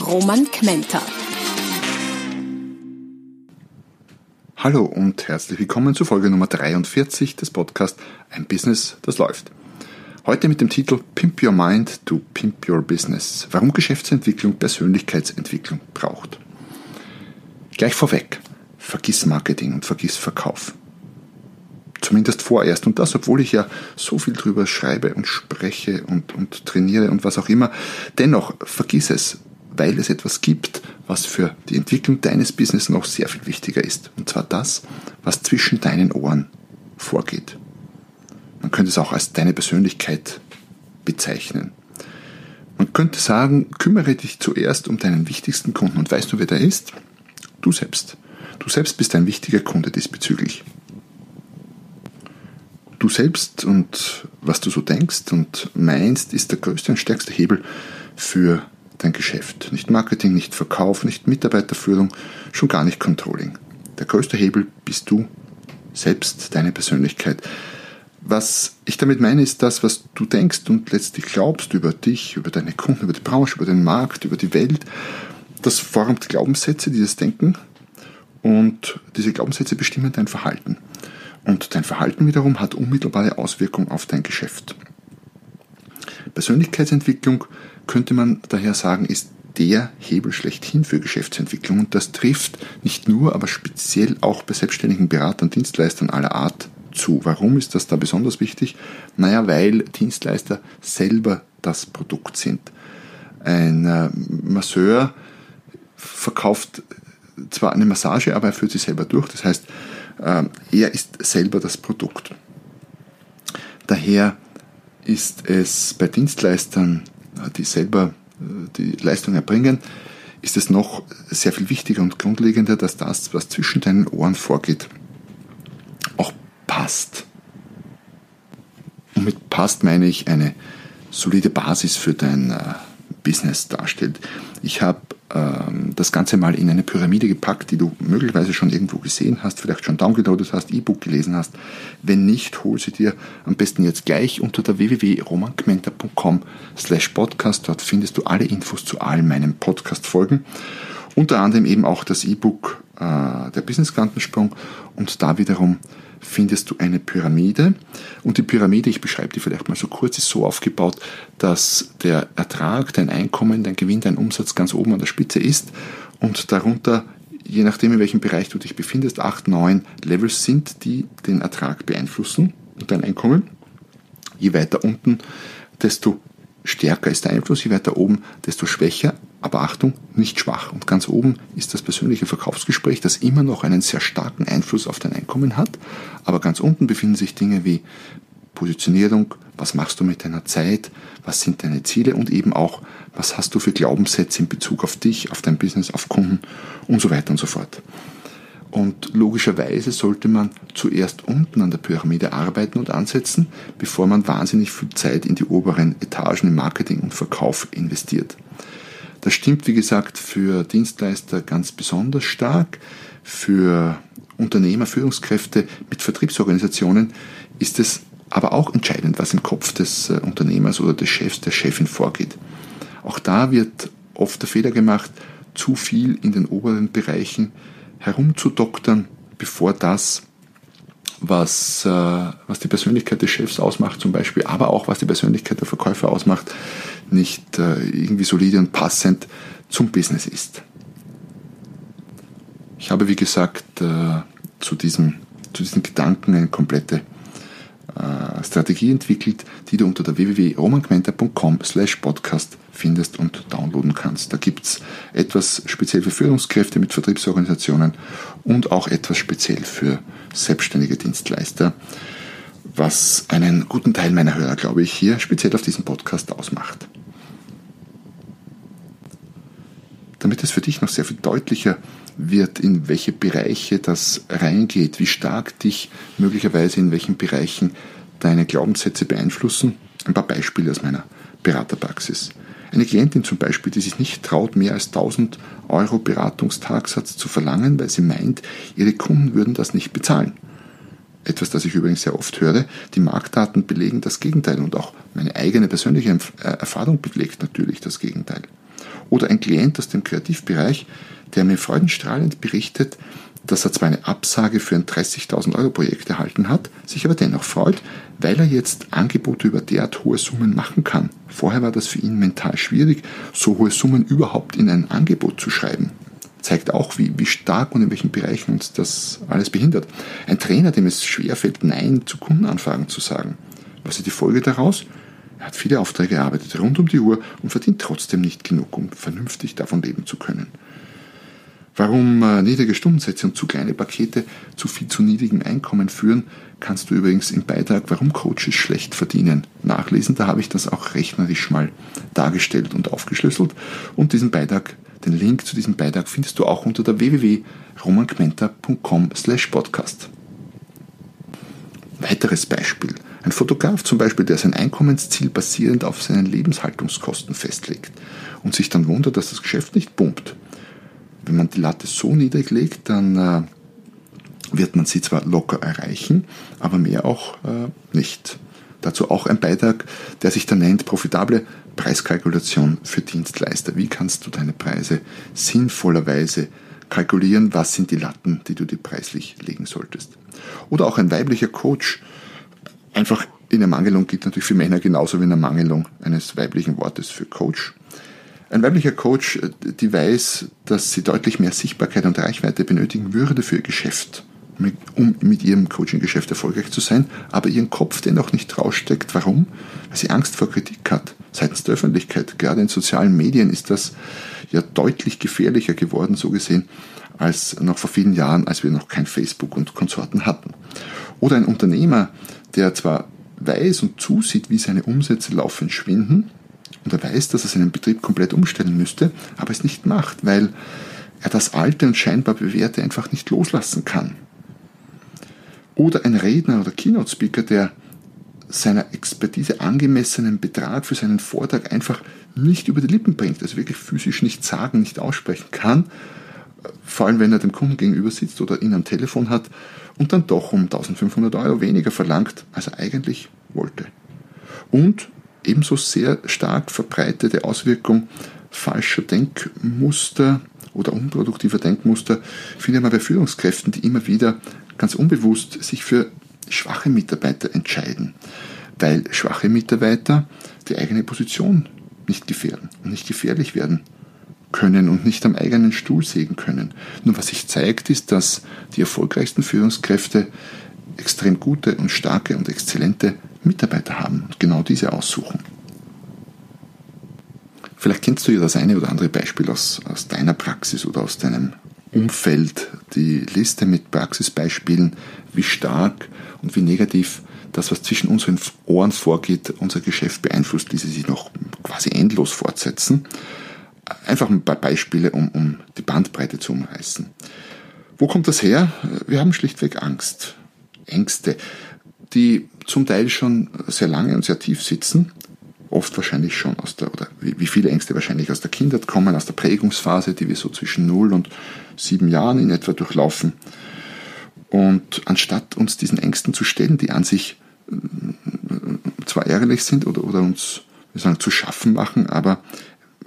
Roman Kmenter. Hallo und herzlich willkommen zu Folge Nummer 43 des Podcasts Ein Business, das läuft. Heute mit dem Titel Pimp Your Mind to Pimp Your Business. Warum Geschäftsentwicklung Persönlichkeitsentwicklung braucht. Gleich vorweg, vergiss Marketing und vergiss Verkauf. Zumindest vorerst. Und das, obwohl ich ja so viel drüber schreibe und spreche und, und trainiere und was auch immer. Dennoch, vergiss es weil es etwas gibt, was für die Entwicklung deines Business noch sehr viel wichtiger ist. Und zwar das, was zwischen deinen Ohren vorgeht. Man könnte es auch als deine Persönlichkeit bezeichnen. Man könnte sagen, kümmere dich zuerst um deinen wichtigsten Kunden. Und weißt du, wer der ist? Du selbst. Du selbst bist ein wichtiger Kunde diesbezüglich. Du selbst und was du so denkst und meinst, ist der größte und stärkste Hebel für dein Geschäft. Nicht Marketing, nicht Verkauf, nicht Mitarbeiterführung, schon gar nicht Controlling. Der größte Hebel bist du selbst, deine Persönlichkeit. Was ich damit meine, ist das, was du denkst und letztlich glaubst über dich, über deine Kunden, über die Branche, über den Markt, über die Welt. Das formt Glaubenssätze, dieses Denken. Und diese Glaubenssätze bestimmen dein Verhalten. Und dein Verhalten wiederum hat unmittelbare Auswirkungen auf dein Geschäft. Persönlichkeitsentwicklung könnte man daher sagen, ist der Hebel schlechthin für Geschäftsentwicklung. Und das trifft nicht nur, aber speziell auch bei selbstständigen Beratern, Dienstleistern aller Art zu. Warum ist das da besonders wichtig? Naja, weil Dienstleister selber das Produkt sind. Ein äh, Masseur verkauft zwar eine Massage, aber er führt sie selber durch. Das heißt, äh, er ist selber das Produkt. Daher ist es bei Dienstleistern die selber äh, die Leistung erbringen, ist es noch sehr viel wichtiger und grundlegender, dass das, was zwischen deinen Ohren vorgeht, auch passt. Und mit passt meine ich eine solide Basis für dein äh, Business darstellt. Ich habe ähm, das Ganze mal in eine Pyramide gepackt, die du möglicherweise schon irgendwo gesehen hast, vielleicht schon downgeloadet hast, E-Book gelesen hast. Wenn nicht, hol sie dir am besten jetzt gleich unter der www.romankmenta.com slash podcast. Dort findest du alle Infos zu all meinen Podcast-Folgen. Unter anderem eben auch das E-Book äh, der Business Quantensprung und da wiederum findest du eine Pyramide. Und die Pyramide, ich beschreibe die vielleicht mal so kurz, ist so aufgebaut, dass der Ertrag, dein Einkommen, dein Gewinn, dein Umsatz ganz oben an der Spitze ist und darunter, je nachdem in welchem Bereich du dich befindest, acht, neun Levels sind, die den Ertrag beeinflussen und dein Einkommen. Je weiter unten, desto stärker ist der Einfluss, je weiter oben, desto schwächer. Aber Achtung, nicht schwach. Und ganz oben ist das persönliche Verkaufsgespräch, das immer noch einen sehr starken Einfluss auf dein Einkommen hat. Aber ganz unten befinden sich Dinge wie Positionierung, was machst du mit deiner Zeit, was sind deine Ziele und eben auch, was hast du für Glaubenssätze in Bezug auf dich, auf dein Business, auf Kunden und so weiter und so fort. Und logischerweise sollte man zuerst unten an der Pyramide arbeiten und ansetzen, bevor man wahnsinnig viel Zeit in die oberen Etagen im Marketing und Verkauf investiert. Das stimmt, wie gesagt, für Dienstleister ganz besonders stark. Für Unternehmer, Führungskräfte mit Vertriebsorganisationen ist es aber auch entscheidend, was im Kopf des äh, Unternehmers oder des Chefs, der Chefin vorgeht. Auch da wird oft der Fehler gemacht, zu viel in den oberen Bereichen herumzudoktern, bevor das, was, äh, was die Persönlichkeit des Chefs ausmacht zum Beispiel, aber auch was die Persönlichkeit der Verkäufer ausmacht, nicht äh, irgendwie solide und passend zum Business ist. Ich habe, wie gesagt, äh, zu, diesem, zu diesen Gedanken eine komplette äh, Strategie entwickelt, die du unter der slash podcast findest und downloaden kannst. Da gibt es etwas speziell für Führungskräfte mit Vertriebsorganisationen und auch etwas speziell für selbstständige Dienstleister, was einen guten Teil meiner Hörer, glaube ich, hier speziell auf diesem Podcast ausmacht. damit es für dich noch sehr viel deutlicher wird, in welche Bereiche das reingeht, wie stark dich möglicherweise in welchen Bereichen deine Glaubenssätze beeinflussen. Ein paar Beispiele aus meiner Beraterpraxis. Eine Klientin zum Beispiel, die sich nicht traut, mehr als 1000 Euro Beratungstagsatz zu verlangen, weil sie meint, ihre Kunden würden das nicht bezahlen. Etwas, das ich übrigens sehr oft höre. Die Marktdaten belegen das Gegenteil und auch meine eigene persönliche äh, Erfahrung belegt natürlich das Gegenteil. Oder ein Klient aus dem Kreativbereich, der mir freudenstrahlend berichtet, dass er zwar eine Absage für ein 30.000 Euro Projekt erhalten hat, sich aber dennoch freut, weil er jetzt Angebote über derart hohe Summen machen kann. Vorher war das für ihn mental schwierig, so hohe Summen überhaupt in ein Angebot zu schreiben. Zeigt auch, wie, wie stark und in welchen Bereichen uns das alles behindert. Ein Trainer, dem es schwerfällt, Nein zu Kundenanfragen zu sagen. Was ist die Folge daraus? Er hat viele Aufträge erarbeitet, rund um die Uhr und verdient trotzdem nicht genug, um vernünftig davon leben zu können. Warum äh, niedrige Stundensätze und zu kleine Pakete zu viel zu niedrigem Einkommen führen, kannst du übrigens im Beitrag Warum Coaches schlecht verdienen nachlesen. Da habe ich das auch rechnerisch mal dargestellt und aufgeschlüsselt. Und diesen Beitrag, den Link zu diesem Beitrag findest du auch unter der www.romangmenta.com slash podcast. Weiteres Beispiel. Ein Fotograf zum Beispiel, der sein Einkommensziel basierend auf seinen Lebenshaltungskosten festlegt und sich dann wundert, dass das Geschäft nicht pumpt wenn man die Latte so niedrig legt, dann äh, wird man sie zwar locker erreichen, aber mehr auch äh, nicht. Dazu auch ein Beitrag, der sich da nennt profitable Preiskalkulation für Dienstleister. Wie kannst du deine Preise sinnvollerweise kalkulieren? Was sind die Latten, die du dir preislich legen solltest? Oder auch ein weiblicher Coach, einfach in Ermangelung gilt natürlich für Männer genauso wie in Ermangelung eines weiblichen Wortes für Coach. Ein weiblicher Coach, äh, die weiß, dass sie deutlich mehr Sichtbarkeit und Reichweite benötigen würde für ihr Geschäft, um mit ihrem Coaching-Geschäft erfolgreich zu sein, aber ihren Kopf dennoch nicht raussteckt. Warum? Weil sie Angst vor Kritik hat seitens der Öffentlichkeit. Gerade in sozialen Medien ist das ja deutlich gefährlicher geworden, so gesehen, als noch vor vielen Jahren, als wir noch kein Facebook und Konsorten hatten. Oder ein Unternehmer, der zwar weiß und zusieht, wie seine Umsätze laufend schwinden, und er weiß, dass er seinen Betrieb komplett umstellen müsste, aber es nicht macht, weil er das Alte und scheinbar Bewährte einfach nicht loslassen kann. Oder ein Redner oder Keynote-Speaker, der seiner Expertise angemessenen Betrag für seinen Vortrag einfach nicht über die Lippen bringt, also wirklich physisch nicht sagen, nicht aussprechen kann, vor allem wenn er dem Kunden gegenüber sitzt oder ihn am Telefon hat und dann doch um 1500 Euro weniger verlangt, als er eigentlich wollte. Und ebenso sehr stark verbreitete Auswirkung falscher Denkmuster oder unproduktiver Denkmuster findet man bei Führungskräften, die immer wieder ganz unbewusst sich für schwache Mitarbeiter entscheiden, weil schwache Mitarbeiter die eigene Position nicht gefährden und nicht gefährlich werden können und nicht am eigenen Stuhl sägen können. Nur was sich zeigt, ist, dass die erfolgreichsten Führungskräfte extrem gute und starke und exzellente Mitarbeiter haben und genau diese aussuchen. Vielleicht kennst du ja das eine oder andere Beispiel aus, aus deiner Praxis oder aus deinem Umfeld, die Liste mit Praxisbeispielen, wie stark und wie negativ das, was zwischen unseren Ohren vorgeht, unser Geschäft beeinflusst, diese sich noch quasi endlos fortsetzen. Einfach ein paar Beispiele, um, um die Bandbreite zu umreißen. Wo kommt das her? Wir haben schlichtweg Angst. Ängste die zum Teil schon sehr lange und sehr tief sitzen, oft wahrscheinlich schon aus der, oder wie viele Ängste wahrscheinlich aus der Kindheit kommen, aus der Prägungsphase, die wir so zwischen 0 und 7 Jahren in etwa durchlaufen. Und anstatt uns diesen Ängsten zu stellen, die an sich äh, zwar ärgerlich sind oder, oder uns wir sagen, zu schaffen machen, aber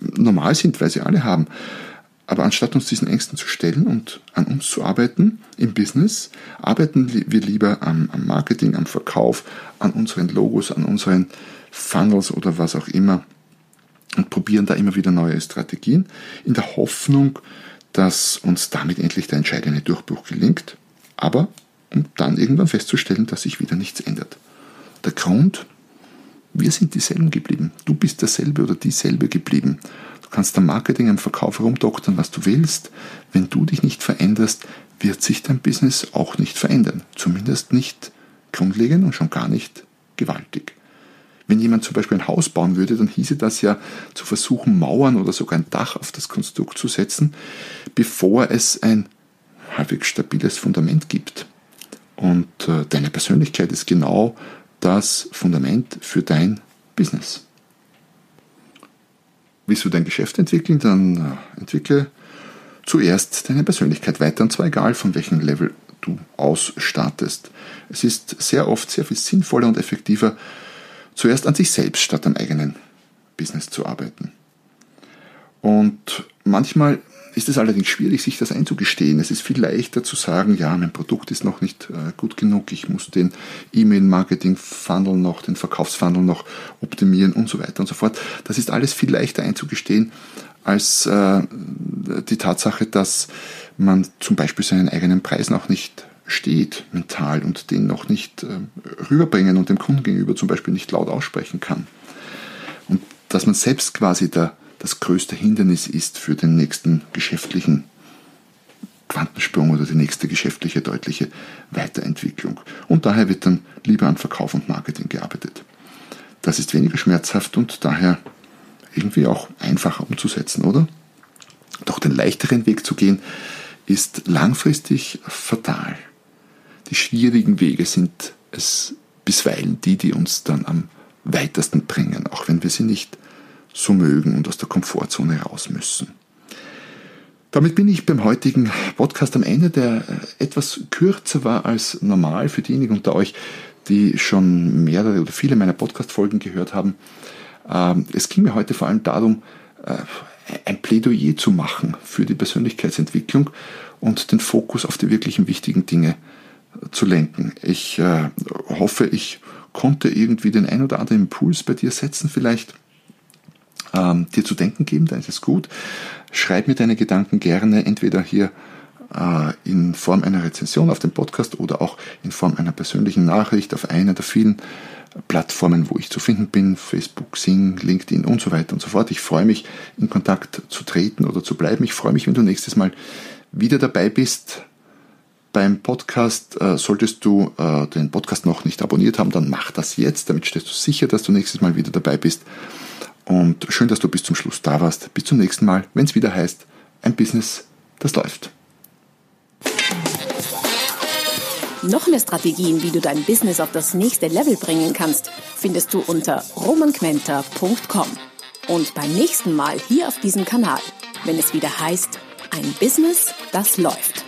normal sind, weil sie alle haben, aber anstatt uns diesen Ängsten zu stellen und an uns zu arbeiten im Business, arbeiten wir lieber am, am Marketing, am Verkauf, an unseren Logos, an unseren Funnels oder was auch immer und probieren da immer wieder neue Strategien in der Hoffnung, dass uns damit endlich der entscheidende Durchbruch gelingt, aber um dann irgendwann festzustellen, dass sich wieder nichts ändert. Der Grund, wir sind dieselben geblieben. Du bist derselbe oder dieselbe geblieben. Du kannst am Marketing, am Verkauf herumdoktern, was du willst. Wenn du dich nicht veränderst, wird sich dein Business auch nicht verändern. Zumindest nicht grundlegend und schon gar nicht gewaltig. Wenn jemand zum Beispiel ein Haus bauen würde, dann hieße das ja zu versuchen, Mauern oder sogar ein Dach auf das Konstrukt zu setzen, bevor es ein halbwegs stabiles Fundament gibt. Und äh, deine Persönlichkeit ist genau das Fundament für dein Business. Willst du dein Geschäft entwickeln, dann äh, entwickle zuerst deine Persönlichkeit weiter, und zwar egal von welchem Level du ausstartest. Es ist sehr oft sehr viel sinnvoller und effektiver, zuerst an sich selbst statt am eigenen Business zu arbeiten. Und manchmal ist es allerdings schwierig, sich das einzugestehen. Es ist viel leichter zu sagen, ja, mein Produkt ist noch nicht äh, gut genug, ich muss den E-Mail-Marketing-Funnel noch, den Verkaufsfunnel noch optimieren und so weiter und so fort. Das ist alles viel leichter einzugestehen als äh, die Tatsache, dass man zum Beispiel seinen eigenen Preis noch nicht steht mental und den noch nicht äh, rüberbringen und dem Kunden gegenüber zum Beispiel nicht laut aussprechen kann. Und dass man selbst quasi der das größte Hindernis ist für den nächsten geschäftlichen Quantensprung oder die nächste geschäftliche deutliche Weiterentwicklung. Und daher wird dann lieber an Verkauf und Marketing gearbeitet. Das ist weniger schmerzhaft und daher irgendwie auch einfacher umzusetzen, oder? Doch den leichteren Weg zu gehen, ist langfristig fatal. Die schwierigen Wege sind es bisweilen die, die uns dann am weitesten bringen, auch wenn wir sie nicht so mögen und aus der Komfortzone raus müssen. Damit bin ich beim heutigen Podcast am Ende, der äh, etwas kürzer war als normal für diejenigen unter euch, die schon mehrere oder viele meiner Podcast-Folgen gehört haben. Ähm, es ging mir heute vor allem darum, äh, ein Plädoyer zu machen für die Persönlichkeitsentwicklung und den Fokus auf die wirklichen wichtigen Dinge äh, zu lenken. Ich hoffe, ich konnte irgendwie den ein oder anderen Impuls bei dir setzen, vielleicht ähm, dir zu denken geben, dann ist es gut. Schreib mir deine Gedanken gerne entweder hier äh, in Form einer Rezension auf dem Podcast oder auch in Form einer persönlichen Nachricht auf einer der vielen Plattformen, wo ich zu finden bin, Facebook, Sing, LinkedIn und so weiter und so fort. Ich freue mich, in Kontakt zu treten oder zu bleiben. Ich freue mich, wenn du nächstes Mal wieder dabei bist. Beim Podcast äh, solltest du äh, den Podcast noch nicht abonniert haben, dann mach das jetzt, damit stellst du sicher, dass du nächstes Mal wieder dabei bist. Und schön, dass du bis zum Schluss da warst. Bis zum nächsten Mal, wenn es wieder heißt, ein Business, das läuft. Noch mehr Strategien, wie du dein Business auf das nächste Level bringen kannst, findest du unter romanquenter.com. Und beim nächsten Mal hier auf diesem Kanal, wenn es wieder heißt, ein Business, das läuft.